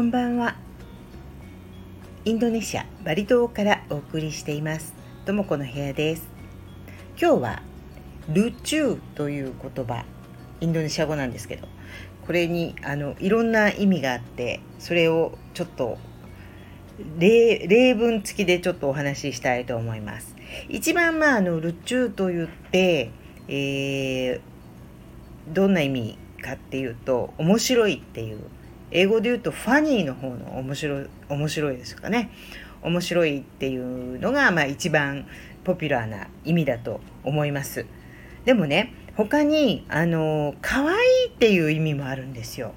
こんばんは。インドネシアバリ島からお送りしています。ともこの部屋です。今日はルチューという言葉インドネシア語なんですけどこれにあのいろんな意味があってそれをちょっと例例文付きでちょっとお話ししたいと思います。一番まああのルチューと言って、えー、どんな意味かっていうと面白いっていう英語で言うとファニーの方の面白い面白いですかね。面白いっていうのがまあ一番ポピュラーな意味だと思います。でもね他にあの可愛いっていう意味もあるんですよ。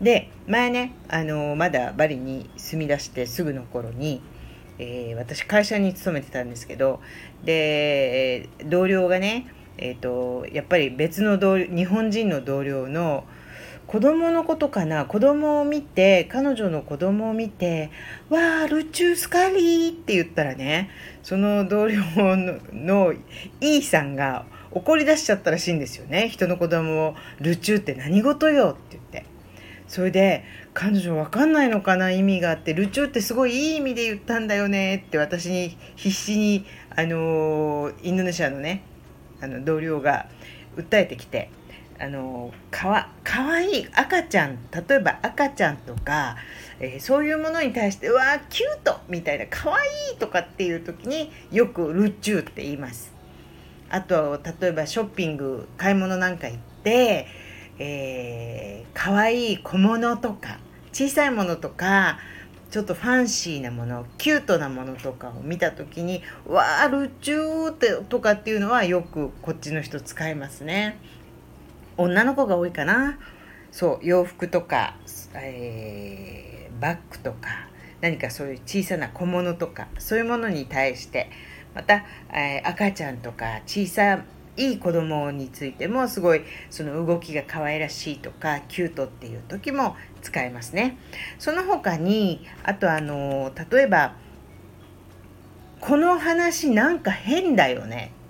で前ねあのまだバリに住み出してすぐの頃に、えー、私会社に勤めてたんですけどで同僚がねえーと、やっぱり別の同日本人の同僚の子供のことかな？子供を見て彼女の子供を見て「わあルチュースカリー」って言ったらねその同僚ののイさんが怒り出しちゃったらしいんですよね。人の子供を「ルチューって何事よ」って言って。それで彼女分かんないのかな？意味があって「ルチューってすごいいい意味で言ったんだよね」って私に必死にあのインドネシアのねあの同僚が訴えてきて。あのかわかわいい赤ちゃん例えば赤ちゃんとか、えー、そういうものに対して「うわキュート!」みたいな「かわいい!」とかっていう時によく「ルチュー」って言います。あと例えばショッピング買い物なんか行って、えー、かわいい小物とか小さいものとかちょっとファンシーなものキュートなものとかを見た時に「わあルチュー」ってとかっていうのはよくこっちの人使いますね。女の子が多いかなそう洋服とか、えー、バッグとか何かそういう小さな小物とかそういうものに対してまた、えー、赤ちゃんとか小さいい子供についてもすごいその動きが可愛らしいとかキュートっていう時も使えますね。その他にあとあの例えば「この話なんか変だよね」「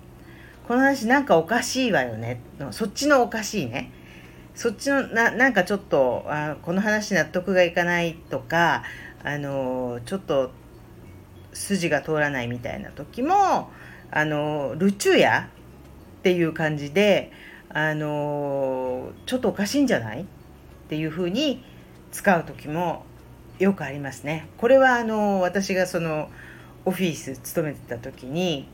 この話なんかおかしいわよね」そっちのおかしいね。そっちのななんかちょっとあこの話納得がいかないとかあのちょっと筋が通らないみたいな時もあのルチューヤっていう感じであのちょっとおかしいんじゃない？っていうふうに使う時もよくありますね。これはあの私がそのオフィス勤めてた時に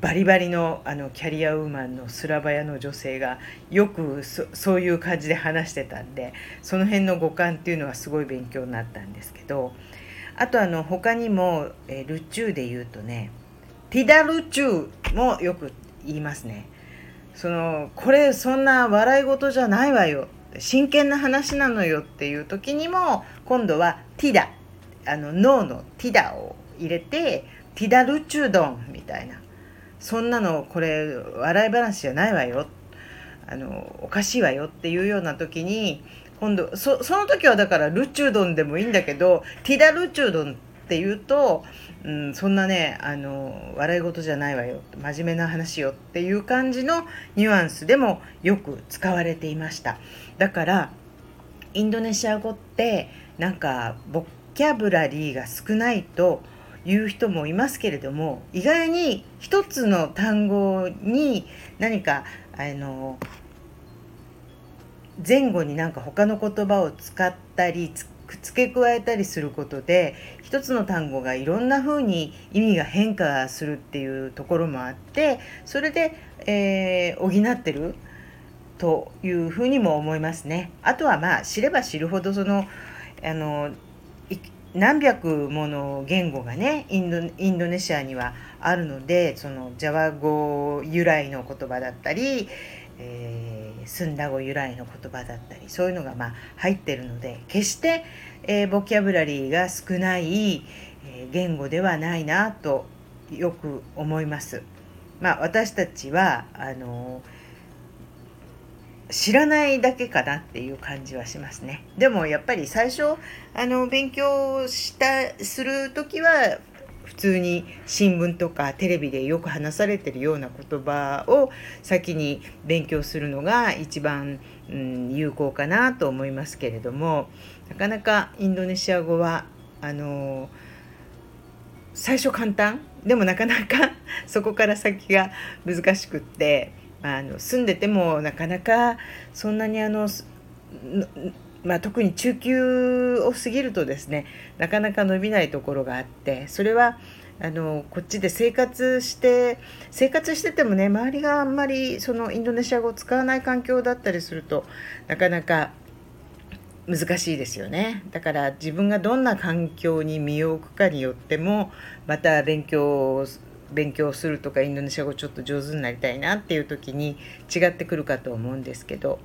バリバリのあのキャリアウーマンのスラバヤの女性がよくそういう感じで話してたんでその辺の語感っていうのはすごい勉強になったんですけどあとあの他にも、えルチューで言うとねティダルチューもよく言いますね。そのこれそんな笑い事じゃないわよ。真剣な話なのよっていう時にも今度はティダ。あの脳のティダを入れてティダルチュードンみたいな。そんなのこれ笑い話じゃないわよ。あのおかしいわよっていうような時に今度その時はだからルチュードンでもいいんだけどティダルチュードンっていうとうん、そんなねあの笑い事じゃないわよ。真面目な話よっていう感じのニュアンスでもよく使われていました。だからインドネシア語ってなんかボキャブラリーが少ないという人もいますけれども意外に一つの単語に何かあの前後になんか他の言葉を使ったり付け加えたりすることで一つの単語がいろんな風に意味が変化するっていうところもあってそれで、えー、補ってるというふうにも思いますね。あとはまあ知れば知るほどそのあの何百もの言語がねインドインドネシアにはあるのでそのジャワ語由来の言葉だったり、えー、スンダ語由来の言葉だったりそういうのがまあ入ってるので決して、えー、ボキャブラリーが少ない、えー、言語ではないなとよく思います。まあ、私たちはあの知らないだけかなっていう感じはしますね。でもやっぱり最初あの勉強したする時は普通に新聞とかテレビでよく話されてるような言葉を先に勉強するのが一番、うん、有効かなと思いますけれどもなかなかインドネシア語はあの最初簡単でもなかなかそこから先が難しくってあの住んでてもなかなかそんなにあのまあ、特に中級を過ぎるとですねなかなか伸びないところがあってそれはあのこっちで生活して生活しててもね周りがあんまりそのインドネシア語を使わない環境だったりするとなかなか難しいですよね。だから自分がどんな環境に身を置くかによってもまた勉強勉強するとかインドネシア語ちょっと上手になりたいなっていう時に違ってくるかと思うんですけど。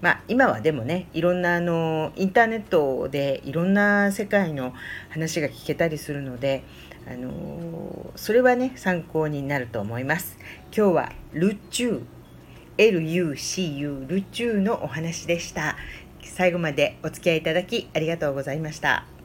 まあ、今はでもねいろんなあのインターネットでいろんな世界の話が聞けたりするのであのそれはね参考になると思います今日はルチュー LUCU ルチューのお話でした最後までお付き合いいただきありがとうございました。